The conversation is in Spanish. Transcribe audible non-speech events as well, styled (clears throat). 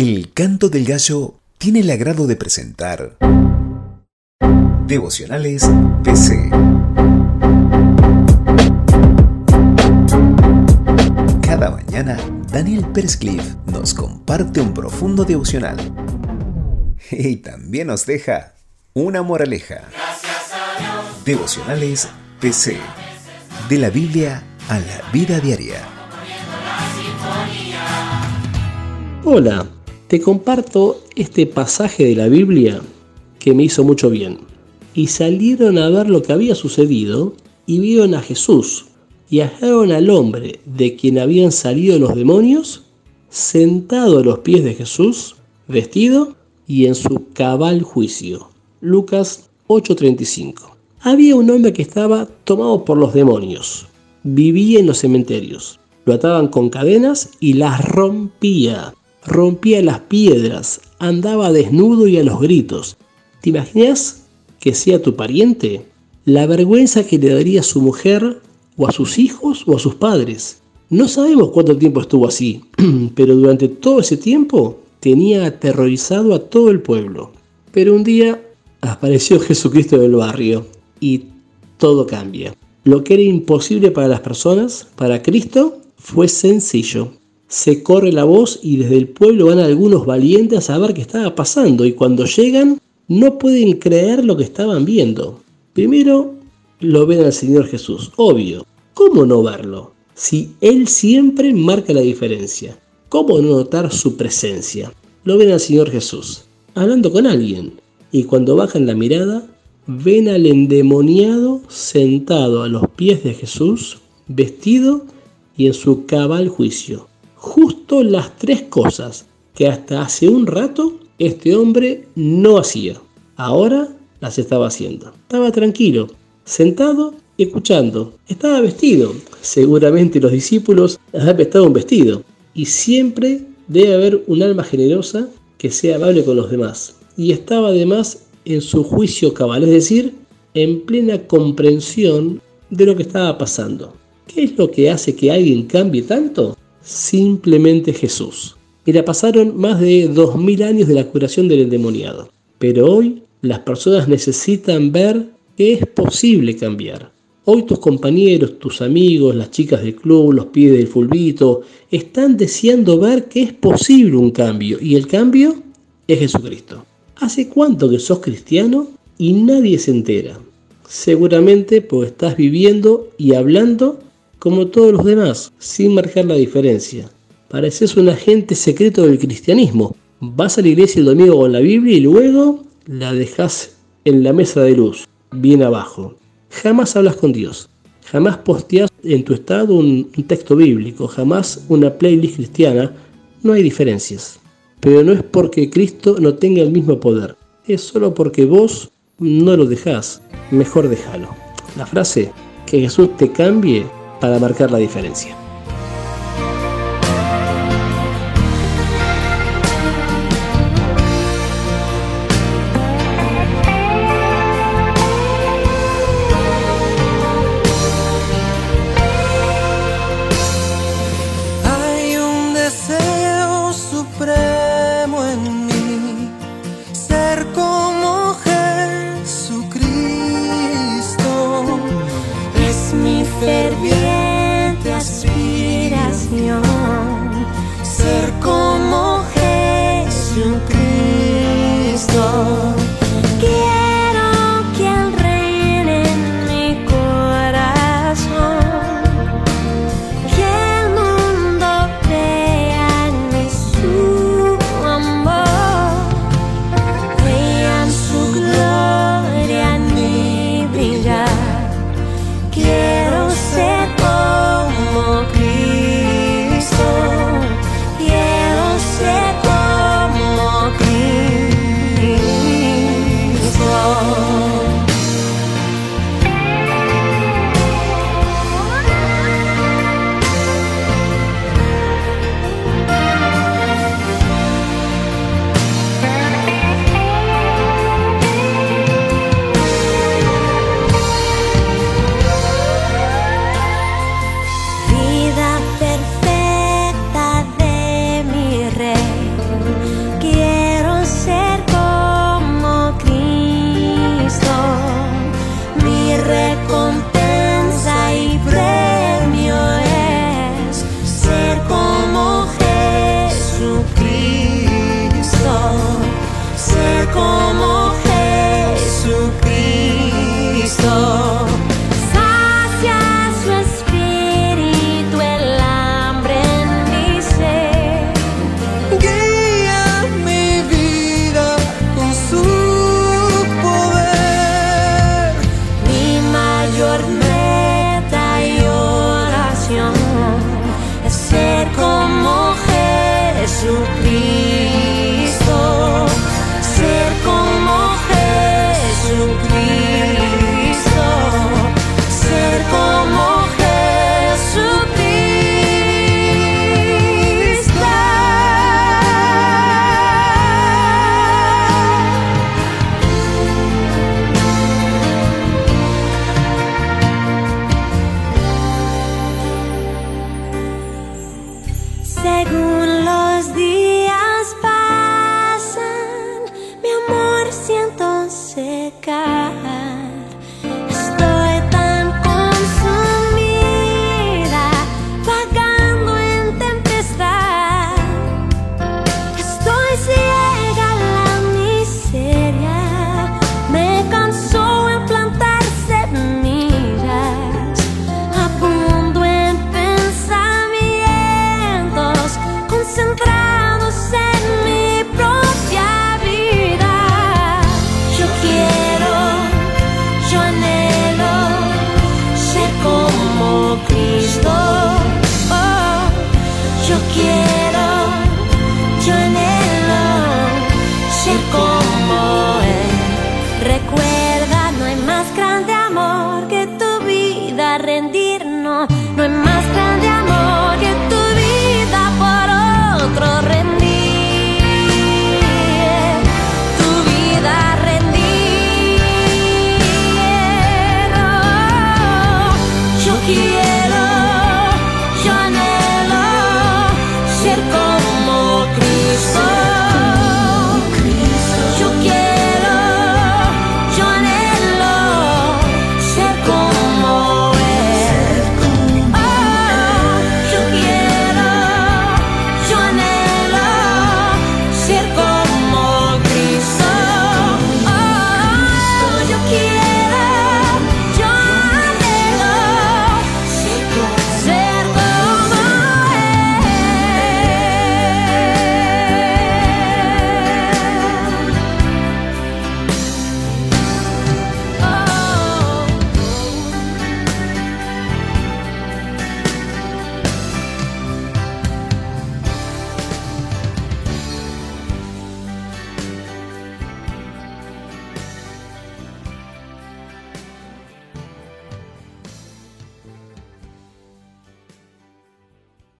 El canto del gallo tiene el agrado de presentar Devocionales PC. Cada mañana, Daniel Pérez nos comparte un profundo devocional y también nos deja una moraleja. Devocionales PC. De la Biblia a la vida diaria. Hola, te comparto este pasaje de la Biblia que me hizo mucho bien. Y salieron a ver lo que había sucedido y vieron a Jesús y hallaron al hombre de quien habían salido los demonios sentado a los pies de Jesús, vestido y en su cabal juicio. Lucas 8:35. Había un hombre que estaba tomado por los demonios. Vivía en los cementerios. Lo ataban con cadenas y las rompía rompía las piedras, andaba desnudo y a los gritos. ¿Te imaginas que sea tu pariente? La vergüenza que le daría a su mujer o a sus hijos o a sus padres. No sabemos cuánto tiempo estuvo así, (clears throat) pero durante todo ese tiempo tenía aterrorizado a todo el pueblo. Pero un día apareció (laughs) Jesucristo del barrio y todo cambia. Lo que era imposible para las personas, para Cristo, fue sencillo se corre la voz y desde el pueblo van algunos valientes a saber qué estaba pasando y cuando llegan no pueden creer lo que estaban viendo. Primero lo ven al Señor Jesús, obvio. ¿Cómo no verlo? Si Él siempre marca la diferencia. ¿Cómo no notar su presencia? Lo ven al Señor Jesús, hablando con alguien. Y cuando bajan la mirada, ven al endemoniado sentado a los pies de Jesús, vestido y en su cabal juicio justo las tres cosas que hasta hace un rato este hombre no hacía. Ahora las estaba haciendo. Estaba tranquilo, sentado, escuchando. Estaba vestido. Seguramente los discípulos han prestado un vestido. Y siempre debe haber un alma generosa que sea amable con los demás. Y estaba además en su juicio cabal, es decir, en plena comprensión de lo que estaba pasando. ¿Qué es lo que hace que alguien cambie tanto? Simplemente Jesús. Mira, pasaron más de dos mil años de la curación del endemoniado, pero hoy las personas necesitan ver que es posible cambiar. Hoy tus compañeros, tus amigos, las chicas del club, los pies del fulbito, están deseando ver que es posible un cambio y el cambio es Jesucristo. ¿Hace cuánto que sos cristiano y nadie se entera? Seguramente porque estás viviendo y hablando como todos los demás, sin marcar la diferencia. Pareces un agente secreto del cristianismo. Vas a la iglesia el domingo con la Biblia y luego la dejas en la mesa de luz, bien abajo. Jamás hablas con Dios. Jamás posteas en tu estado un, texto bíblico. Jamás una playlist cristiana. No hay diferencias. Pero no es porque Cristo no tenga el mismo poder. Es solo porque vos no lo dejás. Mejor déjalo. La frase, que Jesús te cambie, para marcar la diferencia. معاها rendirnos. No es más grande amor que tu vida por otro rendir. Tu vida rendir. Oh, yo quiero.